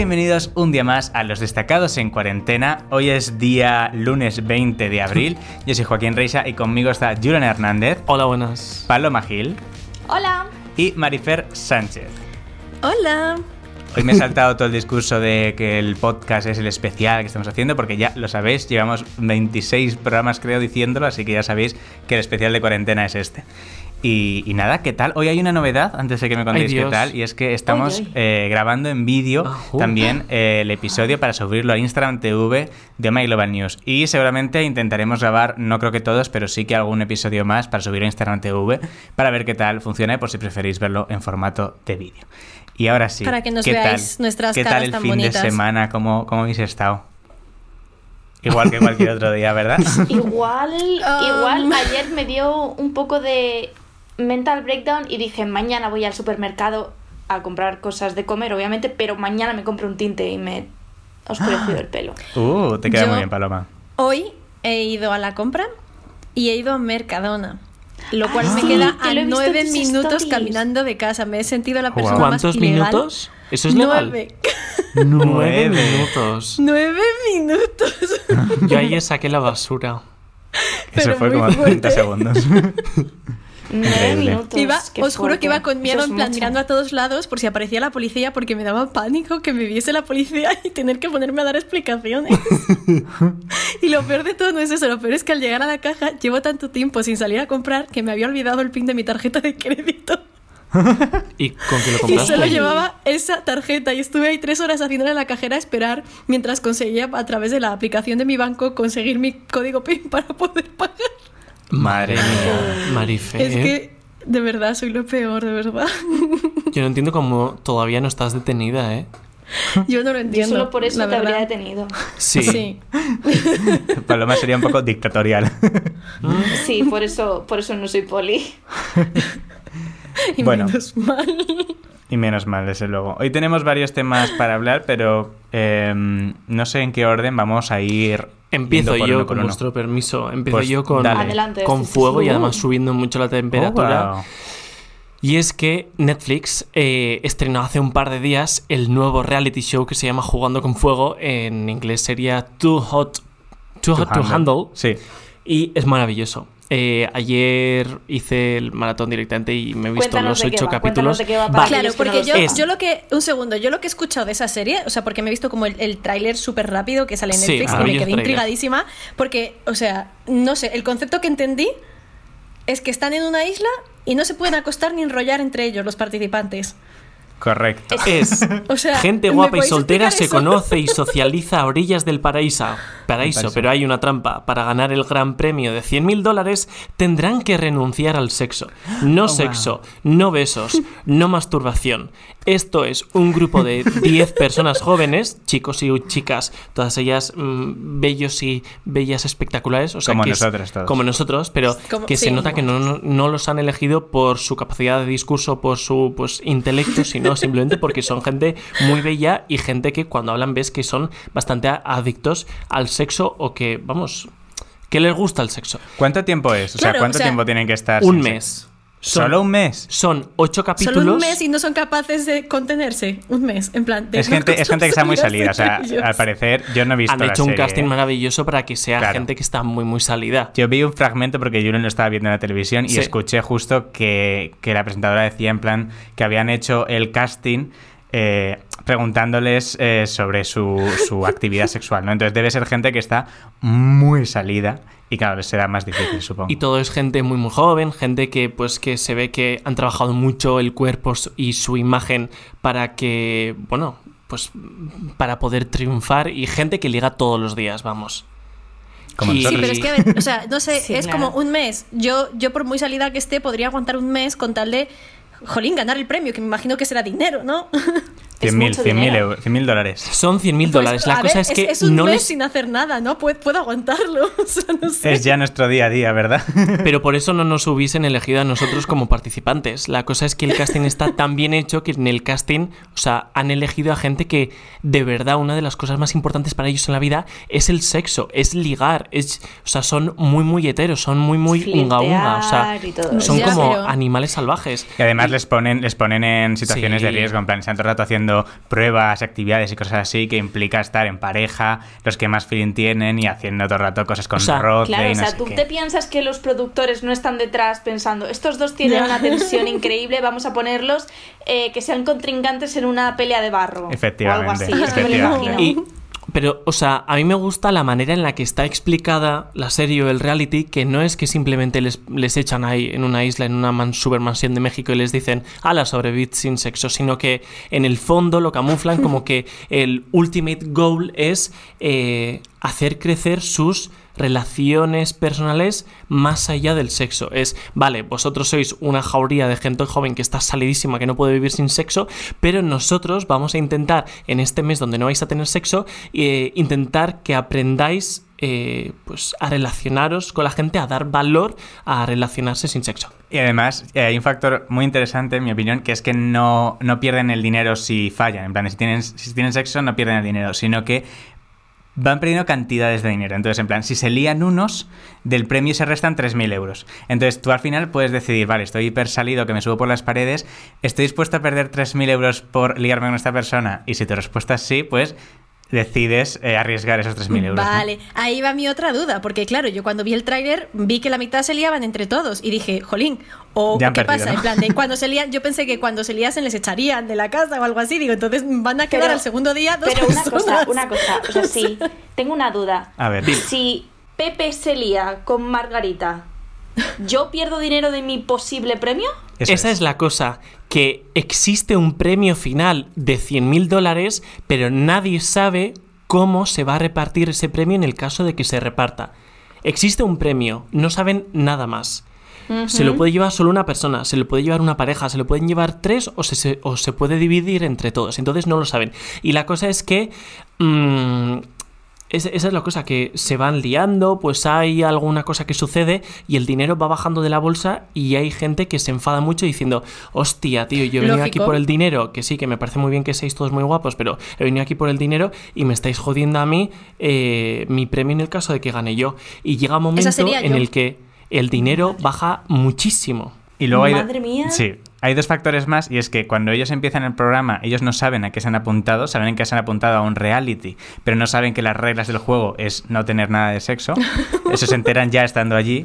bienvenidos un día más a Los Destacados en Cuarentena. Hoy es día lunes 20 de abril. Yo soy Joaquín Reisa y conmigo está Julian Hernández, Hola, buenas. Paloma Gil Hola. y Marifer Sánchez. Hola. Hoy me he saltado todo el discurso de que el podcast es el especial que estamos haciendo, porque ya lo sabéis, llevamos 26 programas creo diciéndolo, así que ya sabéis que el especial de cuarentena es este. Y, y nada, ¿qué tal? Hoy hay una novedad, antes de que me contéis Ay, qué tal, y es que estamos eh, grabando en vídeo también eh, el episodio para subirlo a Instagram TV de My Global News. Y seguramente intentaremos grabar, no creo que todos, pero sí que algún episodio más para subirlo a Instagram TV para ver qué tal funciona y por si preferís verlo en formato de vídeo. Y ahora sí, Para que nos ¿qué veáis tal? nuestras ¿Qué tal el tan fin bonitas? de semana? ¿Cómo, ¿Cómo habéis estado? Igual que cualquier otro día, ¿verdad? Igual, Um. igual ayer me dio un poco de mental breakdown y dije, mañana voy al supermercado a comprar cosas de comer, obviamente, pero mañana me compro un tinte y me ha oscurecido el pelo. Uh, te queda Yo- muy bien, Paloma. Hoy he ido a la compra y he ido a Mercadona. Lo cual Ah, me sí, queda que a nueve minutos stories. caminando de casa. Me he sentido la Wow. persona más ¿Cuántos ilegal. minutos? ¿Eso es legal? Nueve. Nueve minutos. Nueve minutos. Yo ayer saqué la basura. Eso Pero fue muy como 30 fuerte. segundos. Nueve Increíble. minutos. Iba, os juro que iba con miedo, es en plan mucho. mirando a todos lados por si aparecía la policía, porque me daba pánico que me viese la policía y tener que ponerme a dar explicaciones. y lo peor de todo no es eso, lo peor es que al llegar a la caja llevo tanto tiempo sin salir a comprar que me había olvidado el pin de mi tarjeta de crédito. ¿Y con qué lo Y solo llevaba esa tarjeta y estuve ahí tres horas haciéndole a la cajera a esperar mientras conseguía a través de la aplicación de mi banco conseguir mi código PIN para poder pagar. Madre mía. Marife. Es que de verdad soy lo peor, de verdad. Yo no entiendo cómo todavía no estás detenida, ¿eh? Yo no lo Yo entiendo. solo por eso la te habría detenido. Sí. Sí. Paloma sería un poco dictatorial. Sí, por eso, por eso no soy poli. Y Bueno. menos mal. Y menos mal, desde luego. Hoy tenemos varios temas para hablar, pero eh, no sé en qué orden vamos a ir. Empiezo yo, con uno. vuestro permiso. Empiezo Pues yo con. Adelante, con sí, fuego sí. y además subiendo mucho la temperatura. Oh, wow. Y es que Netflix eh, estrenó hace un par de días el nuevo reality show que se llama Jugando con Fuego. En inglés sería Too Hot, Too Hot to Handle. Sí. Y es maravilloso. Eh, ayer hice el maratón directamente y me he visto Cuéntanos los ocho va, capítulos. de qué va para Claro, que no porque lo yo, yo lo que. Un segundo, yo lo que he escuchado de esa serie, o sea, porque me he visto como el, el tráiler súper rápido que sale en Sí, Netflix y me quedé intrigadísima. Porque, o sea, no sé, el concepto que entendí es que están en una isla y no se pueden acostar ni enrollar entre ellos los participantes. Correcto. Es O sea, gente ¿me guapa y soltera se eso? conoce y socializa a orillas del paraíso. Paraíso, Paraíso. pero hay una trampa. Para ganar el gran premio de 100 mil dólares tendrán que renunciar al sexo. No Oh, sexo, no besos, no masturbación. Esto es un grupo de 10 personas jóvenes, chicos y chicas, todas ellas mm, bellos y bellas espectaculares. O sea, Como que es- nosotros todos. Como nosotros, pero Como- que se nota que no, no- no los han elegido por su capacidad de discurso, por su pues, intelecto, sino simplemente porque son gente muy bella y gente que cuando hablan ves que son bastante adictos al sexo o que, vamos, que les gusta el sexo. ¿Cuánto tiempo es? O sea, ¿cuánto o sea, tiempo tienen que estar? Un sin mes. sexo? Son- ¿Solo un mes? Son ocho capítulos. Solo un mes y no son capaces de contenerse. Un mes, en plan. de Es no gente, es gente que está muy salida. O sea, al parecer, yo no he visto Han la hecho un serie, casting maravilloso para que sea Claro. gente que está muy, muy salida. Yo vi un fragmento porque yo no lo estaba viendo en la televisión y Sí. escuché justo que, que la presentadora decía en plan que habían hecho el casting eh, preguntándoles eh, sobre su, su actividad sexual, ¿no? Entonces debe ser gente que está muy salida y claro, les será más difícil, supongo. Y todo es gente muy muy joven, gente que pues que se ve que han trabajado mucho el cuerpo y su imagen para que, bueno, pues para poder triunfar y gente que liga todos los días, vamos. Como Sí, pero es que, a ver, o sea, no sé, Sí, es claro. como un mes. Yo, yo, por muy salida que esté, podría aguantar un mes con tal de, jolín, ganar el premio, que me imagino que será dinero, ¿no? 100.000 mucho 100.000 dinero. euros, 100.000 dólares. Son 100 mil Pues, dólares. La cosa ver, es que es un no mes les... sin hacer nada, ¿no? Puedo, puedo aguantarlo. O sea, no sé. Es ya nuestro día a día, ¿verdad? Pero por eso no nos hubiesen elegido a nosotros como participantes. La cosa es que el casting está tan bien hecho que en el casting, o sea, han elegido a gente que de verdad una de las cosas más importantes para ellos en la vida es el sexo, es ligar, es, o sea, son muy muy heteros, son muy muy unga unga, o sea, son como pero- animales salvajes. Y además les ponen, les ponen en situaciones Sí. de riesgo, en plan, están todo el rato haciendo haciendo pruebas, actividades y cosas así que implica estar en pareja, los que más feeling tienen y haciendo todo el rato cosas con O sea, roce Claro, y o sea, tú qué. te piensas que los productores no están detrás pensando, estos dos tienen una tensión increíble, vamos a ponerlos eh, que sean contrincantes en una pelea de barro. Efectivamente, O algo así, es que me lo efectivamente. imagino. Y- pero, o sea, a mí me gusta la manera en la que está explicada la serie o el reality, que no es que simplemente les, les echan ahí en una isla, en una man, supermansión de México y les dicen, ala, sobrevivid sin sexo, sino que en el fondo lo camuflan como que el ultimate goal es eh, hacer crecer sus relaciones personales más allá del sexo. Es, vale, vosotros sois una jauría de gente joven que está salidísima, que no puede vivir sin sexo, pero nosotros vamos a intentar, en este mes donde no vais a tener sexo, eh, intentar que aprendáis eh, pues, a relacionaros con la gente, a dar valor a relacionarse sin sexo. Y además eh, hay un factor muy interesante, en mi opinión, que es que no, no pierden el dinero si fallan. En plan, si tienen, si tienen sexo no pierden el dinero, sino que van perdiendo cantidades de dinero. Entonces, en plan, si se lían unos, del premio se restan 3.000 euros. Entonces, tú al final puedes decidir, vale, estoy hiper salido, que me subo por las paredes, estoy dispuesto a perder 3.000 euros por liarme con esta persona. Y si tu respuesta es sí, pues decides eh, arriesgar esos 3.000 euros. ¿no? Vale, ahí va mi otra duda, porque claro, yo cuando vi el tráiler vi que la mitad se liaban entre todos y dije, jolín, o Ya han qué perdido, pasa, ¿no? en plan de cuando se lían, yo pensé que cuando se liasen les echarían de la casa o algo así, digo, entonces van a quedar Pero- al segundo día dos Pero una cosa, una cosa, o sea, sí, tengo una duda. A ver. Si Pepe se lía con Margarita, ¿yo pierdo dinero de mi posible premio? Eso Esa es. la cosa, que existe un premio final de 100.000 dólares, pero nadie sabe cómo se va a repartir ese premio en el caso de que se reparta. Existe un premio, no saben nada más. Se lo puede llevar solo una persona, se lo puede llevar una pareja, se lo pueden llevar tres o se, se- o se puede dividir entre todos. Entonces no lo saben. Y la cosa es que... mm, es- esa es la cosa, que se van liando, pues hay alguna cosa que sucede y el dinero va bajando de la bolsa y hay gente que se enfada mucho diciendo, hostia, tío, yo he venido aquí por el dinero, que sí, que me parece muy bien que seáis todos muy guapos, pero he venido aquí por el dinero y me estáis jodiendo a mí eh, mi premio en el caso de que gane yo. Y llega un momento en yo. el que el dinero baja muchísimo. Y luego hay, Madre mía. Sí, hay dos factores más y es que cuando ellos empiezan el programa, ellos no saben a qué se han apuntado, saben que se han apuntado a un reality, pero no saben que las reglas del juego es no tener nada de sexo. Eso se enteran ya estando allí.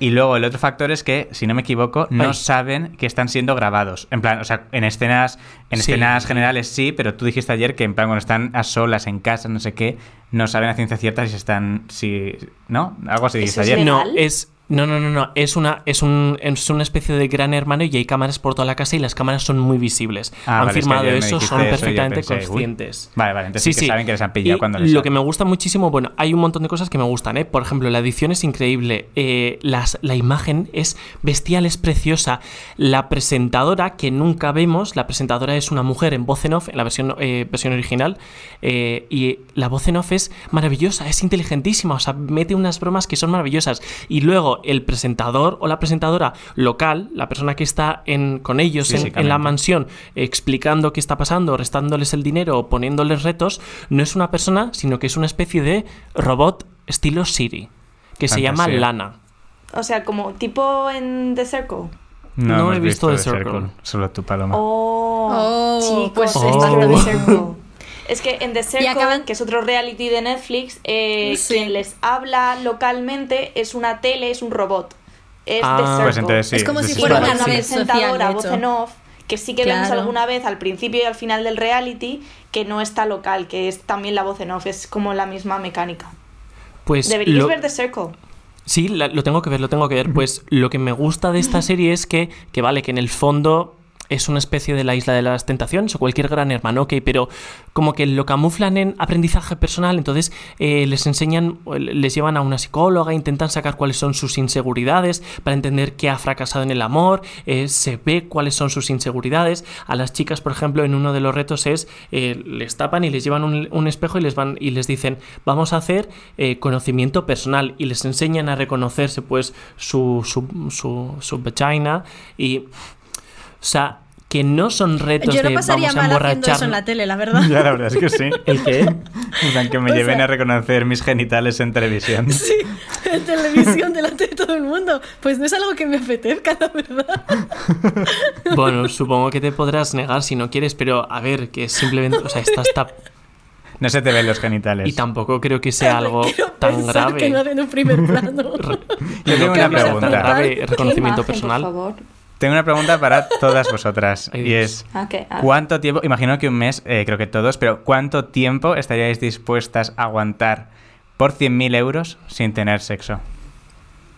Y luego el otro factor es que, si no me equivoco, no Ay. saben que están siendo grabados. En plan, o sea, en escenas, en Sí. escenas generales sí, pero tú dijiste ayer que en plan cuando están a solas en casa, no sé qué, no saben a ciencia cierta si están, si, ¿no? Algo así dijiste ¿Eso es ayer. legal? No, es. No, no, no, no. Es una, es, un, es una especie de gran hermano y hay cámaras por toda la casa y las cámaras son muy visibles. Ah, han vale, es que firmado me eso, son eso perfectamente pensé, uy. conscientes. Vale, vale, entonces sí, que saben que les han pillado Y cuando les Lo han- que me gusta muchísimo, bueno, hay un montón de cosas que me gustan, ¿eh? Por ejemplo, la edición es increíble. eh, las, la imagen es bestial, es preciosa. La presentadora, que nunca vemos, la presentadora es una mujer en voz en off, en la versión, eh, versión original, eh, y la voz en off es maravillosa, es inteligentísima, o sea, mete unas bromas que son maravillosas. Y luego el presentador o la presentadora local, la persona que está en, con ellos en, en la mansión, explicando qué está pasando, restándoles el dinero o poniéndoles retos, no es una persona, sino que es una especie de robot estilo Siri, que se llama. Lana. O sea, como tipo en The Circle. No he visto The The Circle. Solo tú, Paloma. Oh, Oh, chicos, pues está esto- en The Circle. Es que en The Circle, acaban- que es otro reality de Netflix, eh, Sí. quien les habla localmente es una tele, es un robot. Es Ah, The Circle. Pues entonces sí. Es como si fuera una presentadora, voz en off, que sí que vemos alguna vez al principio y al final del reality, que no está local, que es también la voz en off, es como la misma mecánica. Pues Deberíais lo- ver The Circle. Sí, la- lo tengo que ver, lo tengo que ver. Pues lo que me gusta de esta serie es que, que vale, que en el fondo es una especie de la isla de las tentaciones o cualquier gran hermano, ok, pero como que lo camuflan en aprendizaje personal, entonces eh, les enseñan, les llevan a una psicóloga, intentan sacar cuáles son sus inseguridades para entender qué ha fracasado en el amor, eh, se ve cuáles son sus inseguridades. A las chicas, por ejemplo, en uno de los retos es, eh, les tapan y les llevan un, un espejo y les, van, y les dicen, vamos a hacer eh, conocimiento personal y les enseñan a reconocerse pues su, su, su, su vagina y... O sea, que no son retos Yo no de pasaría vamos a mal haciendo eso en la tele, la verdad. Ya, la verdad es que sí. ¿El qué? En plan, que me O lleven sea- a reconocer mis genitales en televisión. Sí, en televisión delante de todo el mundo. Pues no es algo que me apetezca, la verdad. Bueno, supongo que te podrás negar si no quieres, pero a ver, que simplemente, o sea, está hasta... No se te ven los genitales. Y tampoco creo que sea algo Quiero tan grave. que no hacen un primer plano. Yo tengo una pregunta. Grave ¿Qué reconocimiento imagen, personal. Por favor. Tengo una pregunta para todas vosotras. Ay, y es. ¿cuánto tiempo, imagino que un mes, eh, creo que todos, pero ¿cuánto tiempo estaríais dispuestas a aguantar por 100.000 euros sin tener sexo?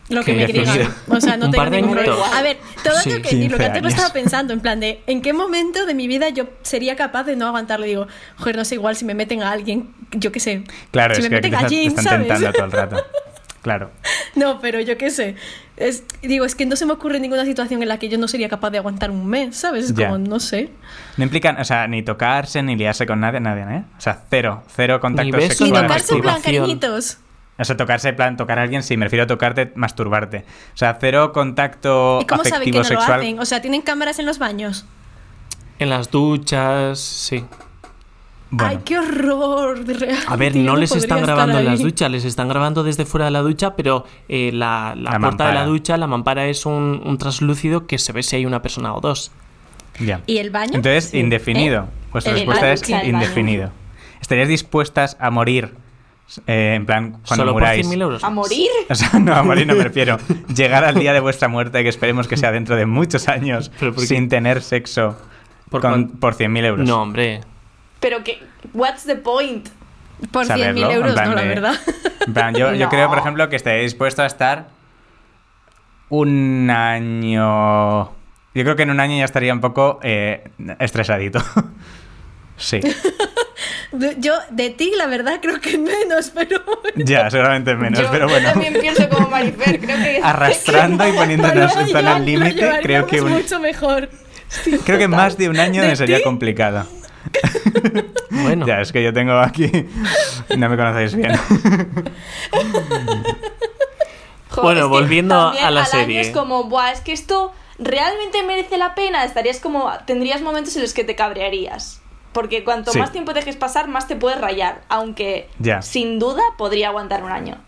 Lo que me digan. O sea, no tengo ningún problema. A ver, todo Sí, tengo que lo que 15 antes lo estaba pensando, en plan de, ¿en qué momento de mi vida yo sería capaz de no aguantarlo? Digo, joder, no sé, igual si me meten a alguien, yo qué sé. Claro, si es me que meten te, a están ¿sabes? tentando todo el rato. Claro. No, pero yo qué sé. Es, digo, es que no se me ocurre ninguna situación en la que yo no sería capaz de aguantar un mes, ¿sabes? Es como, no sé. No implican, o sea, ni tocarse, ni liarse con nadie, nadie, ¿eh? O sea, cero, cero contacto besos, Ni sexual. tocarse en plan cariñitos. O sea, tocarse, en plan, tocar a alguien, sí, me refiero a tocarte, masturbarte. O sea, cero contacto ¿Y cómo saben que no lo sexual. hacen? O sea, ¿tienen cámaras en los baños? En las duchas, sí. Bueno, Ay, qué horror. de reality, A ver, no les están grabando en las duchas, les están grabando desde fuera de la ducha, pero eh, la, la La puerta de la ducha, la mampara es un, un traslúcido que se ve si hay una persona o dos. ya. ¿Y el baño? Entonces, Sí. indefinido. ¿Eh? Vuestra El respuesta es indefinido. ¿Estaríais dispuestas a morir eh, en plan cuando Solo muráis? por 100.000 euros. ¿A morir? O sea, no, a morir no me refiero. Llegar al día de vuestra muerte, que esperemos que sea dentro de muchos años, ¿Pero por qué? sin tener sexo ¿Por con- por 100.000 euros. No, hombre. Pero que, what's the point? Por Saberlo, 100.000 en euros, plan no, la de- verdad. En plan, yo, yo No. creo, por ejemplo, que estaría dispuesto a estar un año. Yo creo que en un año ya estaría un poco eh, estresadito. sí, Yo, de ti, la verdad, creo que menos, pero bueno. ya, seguramente menos, yo, pero yo bueno. también pienso como Marifer, creo que... Arrastrando y poniéndonos Lo en zona llevar- lo límite, creo que, un- mucho mejor. creo que más de un año ¿De me sería ti? complicado. Bueno, Ya, es que yo tengo aquí. No me conocéis bien. Jo, Bueno, es que volviendo a la al año serie. es como, buah, es que esto realmente merece la pena. Estarías como, tendrías momentos en los que te cabrearías. Porque cuanto Sí. más tiempo dejes pasar, más te puedes rayar. Aunque, Ya. sin duda, podría aguantar un año.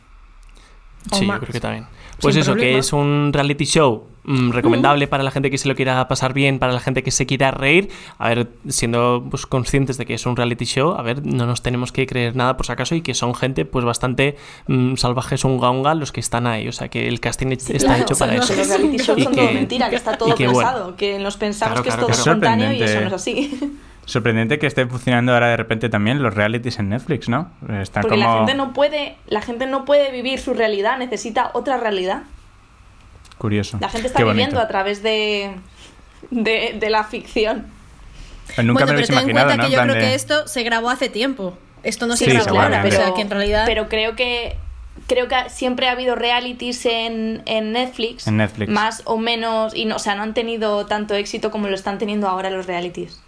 sí, yo creo que también. Pues Sin eso, que es un reality show mm, recomendable para la gente que se lo quiera pasar bien, para la gente que se quiera reír. A ver, siendo pues, conscientes de que es un reality show, a ver, no nos tenemos que creer nada por si acaso y que son gente pues bastante mm, salvajes unga unga los que están ahí. O sea, que el casting está Claro, hecho para eso. Los reality shows son que- todo mentira, que está todo y que, bueno. pensado, que nos pensamos Claro, que es claro, todo claro. espontáneo y eso no es así. Sorprendente que esté funcionando ahora de repente también los realities en Netflix, ¿no? Están Porque como... la gente no puede, la gente no puede vivir su realidad, necesita otra realidad. Curioso. La gente está viviendo a través de, de, de la ficción. Pues Nunca bueno, me pero ten en cuenta ¿no? que yo creo de- que esto se grabó hace tiempo. Esto no se Sí, grabó ahora. seguramente. O sea, que en realidad... pero creo que creo que siempre ha habido realities en, en Netflix, En Netflix. más o menos y no, o sea, no han tenido tanto éxito como lo están teniendo ahora los realities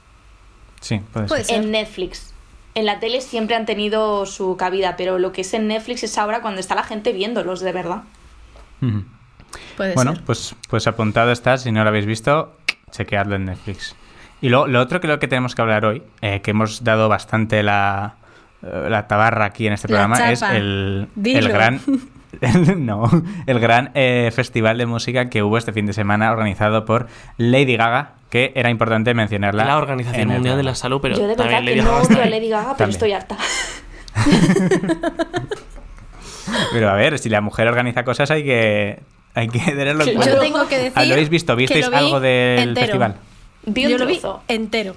Sí, puede Puede ser. ser. en Netflix. En la tele siempre han tenido su cabida, pero lo que es en Netflix es ahora cuando está la gente viéndolos de verdad. Puede Bueno, ser. pues, pues apuntado está, si no lo habéis visto, chequeadlo en Netflix. Y lo, lo otro que lo que tenemos que hablar hoy, eh, que hemos dado bastante la, eh, la tabarra aquí en este La programa, es el, el gran... el- no, el gran eh, festival de música que hubo este fin de semana organizado por Lady Gaga, que era importante mencionarla. La Organización Mundial de la. Salud, pero Yo de verdad que no Gaga odio está a ahí. Lady Gaga, pero También. estoy harta. Pero a ver, si la mujer organiza cosas hay que, hay que tenerlo en Yo cuenta. Yo tengo que decir... Ah, ¿Lo habéis visto? ¿Visteis vi algo del entero. festival? Vi un Yo lo vi entero.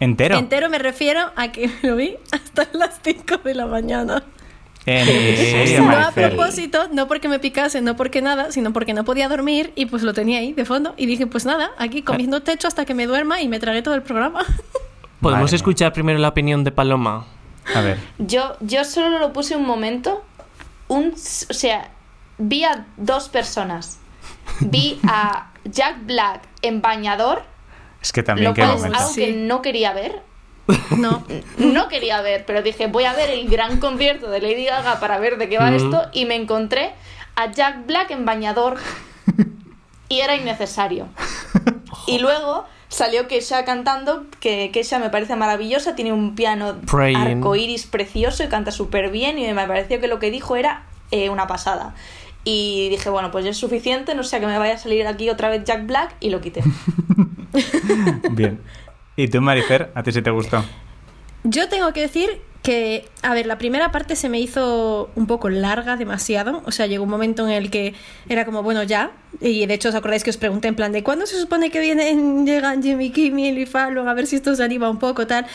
¿Entero? Entero me refiero a que lo vi hasta las 5 de la mañana. En serio, No a propósito, no porque me picase, no porque nada, sino porque no podía dormir y pues lo tenía ahí de fondo. Y dije, pues nada, aquí comiendo techo hasta que me duerma y me tragué todo el programa. Podemos Madre mía. escuchar primero la opinión de Paloma. A ver. Yo, yo solo lo puse un momento. Un, o sea, vi a dos personas. Vi a Jack Black en bañador, Es que también lo qué cual es algo que no quería ver. No, No quería ver, pero dije, voy a ver el gran concierto de Lady Gaga para ver de qué va esto. Y me encontré a Jack Black en bañador. Y era innecesario. Y luego salió Kesha cantando, que Kesha me parece maravillosa, tiene un piano arcoíris precioso y canta súper bien. Y me pareció que lo que dijo era eh, una pasada. Y dije, bueno, pues ya es suficiente, no sea que me vaya a salir aquí otra vez Jack Black y lo quité. Bien. ¿Y tú, Marifer? ¿A ti sí te gustó? Yo tengo que decir que, a ver, la primera parte se me hizo un poco larga, demasiado. O sea, llegó un momento en el que era como, bueno, ya. Y de hecho, ¿os acordáis que os pregunté en plan de cuándo se supone que vienen, llegan Jimmy Kimmel y Fallon? A ver si esto se anima un poco, tal.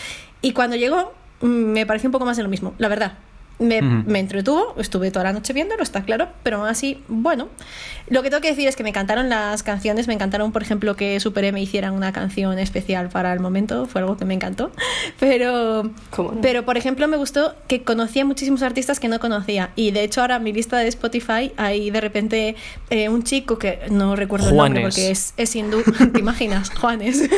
Y cuando llegó, mm, me pareció un poco más de lo mismo, la verdad. Me, Ujú. me entretuvo, estuve toda la noche viéndolo, está claro, pero aún así, bueno. Lo que tengo que decir es que me encantaron las canciones, me encantaron, por ejemplo, que Super M hicieran una canción especial para el momento, fue algo que me encantó. Pero, pero por ejemplo, me gustó que conocía muchísimos artistas que no conocía. Y de hecho, ahora en mi lista de Spotify hay de repente eh, un chico que no recuerdo el nombre Juanes. porque es, es hindú. ¿Te imaginas? Juanes.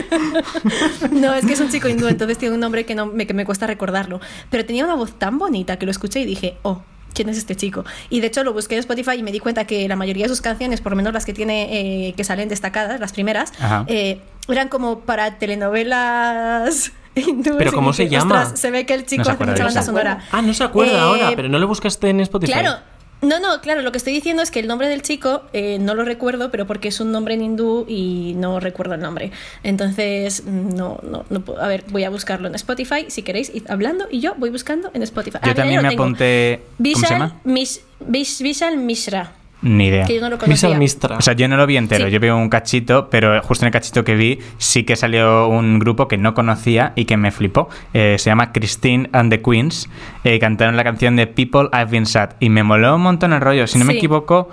no, es que es un chico hindú, entonces tiene un nombre que, no, me, que me cuesta recordarlo. Pero tenía una voz tan bonita que lo escuché y dije, oh. ¿Quién es este chico? Y de hecho lo busqué en Spotify y me di cuenta que la mayoría de sus canciones, por lo menos las que tiene eh, que salen destacadas, las primeras, eh, eran como para telenovelas hindúes. ¿Pero cómo se llama? "Ostras, se ve que el chico No hace mucha banda sonora. Ah, no se acuerda Eh, ahora, pero no lo buscaste en Spotify. Claro. No, no, claro, lo que estoy diciendo es que el nombre del chico eh, no lo recuerdo, pero porque es un nombre en hindú y no recuerdo el nombre. Entonces, no, no, no puedo. A ver, voy a buscarlo en Spotify. Si queréis, id hablando y yo voy buscando en Spotify. Yo Ah, también me apunté... ¿Cómo se llama? Mish- Vish- Vishal Mishra, Ni idea. que yo no lo Vishal conocía. Mistra. O sea, yo no lo vi entero, Sí. yo vi un cachito, pero justo en el cachito que vi sí que salió un grupo que no conocía y que me flipó. Eh, se llama Christine and the Queens. Eh, cantaron la canción de People I've Been Sad y me moló un montón el rollo. Si no me equivoco,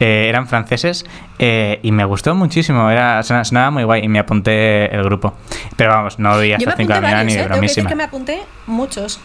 eh, eran franceses eh, y me gustó muchísimo. Era, sona- sonaba muy guay y me apunté el grupo. Pero vamos, no vi Yo hasta me 5 de la mañana ni ¿eh? de bromísima. que me apunté muchos.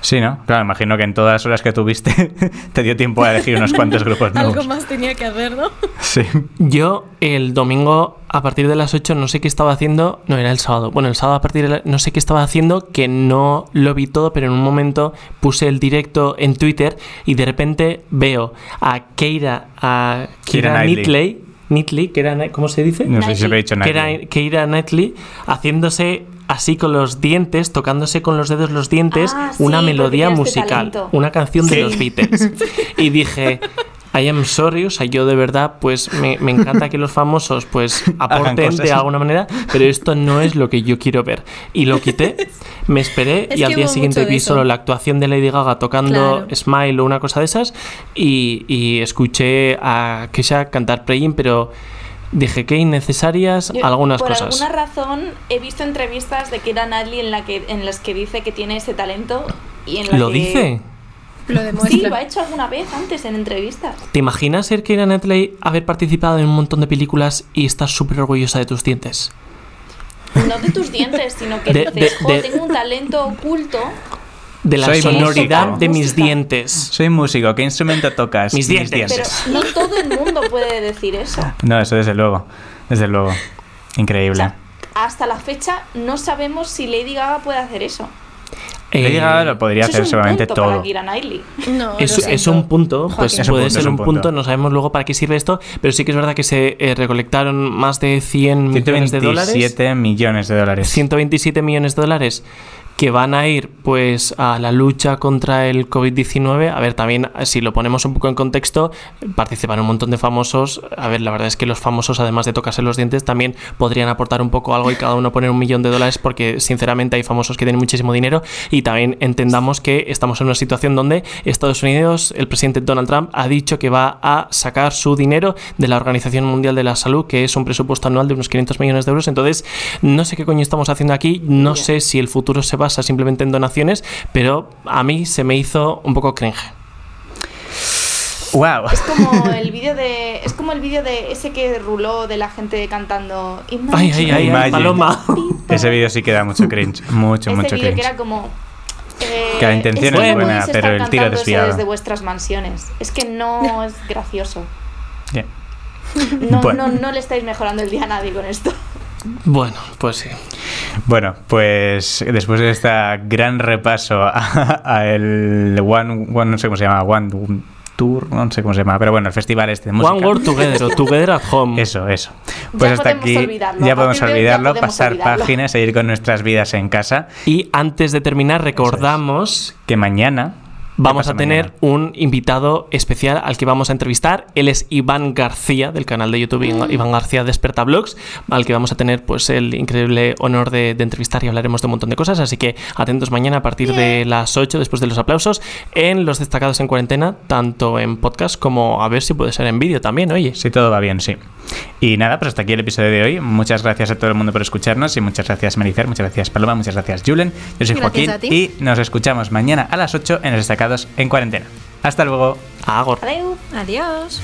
Sí, ¿no? Claro, imagino que en todas las horas que tuviste te dio tiempo a elegir unos cuantos grupos nuevos. Algo más tenía que hacer, ¿no? Sí. Yo el domingo a partir de las 8 no sé qué estaba haciendo, no era el sábado, bueno el sábado a partir de la- no sé qué estaba haciendo, que no lo vi todo, pero en un momento puse el directo en Twitter y de repente veo a Keira, a Keira Keira Knightley. Knightley, que era, ¿cómo se dice? No sé si se he dicho que era Keira Knightley haciéndose así con los dientes, tocándose con los dedos los dientes, Ah, una melodía este musical, una canción de los Beatles. Y dije, I am sorry, o sea, yo de verdad, pues me, me encanta que los famosos pues aporten de alguna manera, pero esto no es lo que yo quiero ver. Y lo quité, me esperé Es y al día siguiente vi solo la actuación de Lady Gaga tocando Claro. Smile o una cosa de esas y, y escuché a Kesha cantar Praying, pero dije que innecesarias Yo, algunas por cosas. alguna razón he visto entrevistas de Keira Knightley en, la que, en las que dice que tiene ese talento y en la ¿Lo que- dice? Lo Sí, demuestra. lo ha hecho alguna vez antes en entrevistas. ¿Te imaginas ser Keira Knightley haber participado en un montón de películas y estar súper orgullosa de tus dientes? No de tus dientes, sino que De- dices, de- "Jo, de- tengo un talento oculto. De la Soy sonoridad músico. de mis Música. dientes. Soy músico, ¿qué instrumento tocas? Mis dientes. Pero no todo el mundo puede decir eso. No, eso desde luego. Desde luego. Increíble. O sea, hasta la fecha no sabemos si Lady Gaga puede hacer eso. Lady Eh, Gaga lo podría hacer es seguramente todo. No, Es, un punto, pues Joaquín. Puede punto, ser un punto. punto. no sabemos luego para qué sirve esto, pero sí que es verdad que se eh, recolectaron más de 100 millones de dólares. 127 millones de dólares. 127 millones de dólares que van a ir pues a la lucha contra el COVID-19. A ver, también si lo ponemos un poco en contexto, participan un montón de famosos. A ver, la verdad es que los famosos, además de tocarse los dientes, también podrían aportar un poco algo y cada uno poner un millón de dólares porque sinceramente hay famosos que tienen muchísimo dinero y también entendamos que estamos en una situación donde Estados Unidos, el presidente Donald Trump, ha dicho que va a sacar su dinero de la Organización Mundial de la Salud, que es un presupuesto anual de unos 500 millones de euros. Entonces, no sé qué coño estamos haciendo aquí, no sé si el futuro se basa simplemente en donaciones, pero a mí se me hizo un poco cringe. ¡Wow! Es como el vídeo de es como el vídeo de ese que ruló de la gente cantando Ay, ay, ay, ay, Imagine. Paloma. Ese vídeo sí que da mucho cringe. Mucho, Ese mucho vídeo que cringe. era como eh, Que la intención es buena, pero el tiro desviado. desde vuestras mansiones. Es que no es gracioso. Bien. No, Bueno. no, no le estáis mejorando el día a nadie con esto. Bueno, pues sí. Bueno, pues después de este gran repaso a, a el One, One, no sé cómo se llama, One Tour, no sé cómo se llama, pero bueno, el festival este de música. One World Together o Together at Home. Eso, eso. Pues Ya hasta aquí olvidarlo. ya podemos ya olvidarlo, pasar olvidarlo. páginas, seguir con nuestras vidas en casa. Y antes de terminar, recordamos Que mañana vamos a tener mañana? un invitado especial al que vamos a entrevistar. Él es Iván García, del canal de YouTube Iván- Iván García Desperta Blogs, al que vamos a tener pues el increíble honor de, de entrevistar y hablaremos de un montón de cosas. Así que atentos mañana a partir de las 8, después de los aplausos, en Los Destacados en Cuarentena, tanto en podcast como a ver si puede ser en vídeo también, oye. Si todo va bien, sí. Y nada, pues hasta aquí el episodio de hoy. Muchas gracias a todo el mundo por escucharnos y muchas gracias Mericer, muchas gracias Paloma, muchas gracias Julen. Yo soy Gracias Joaquín y nos escuchamos mañana a las 8 en los destacados en cuarentena. Hasta luego. Agor. Adiós.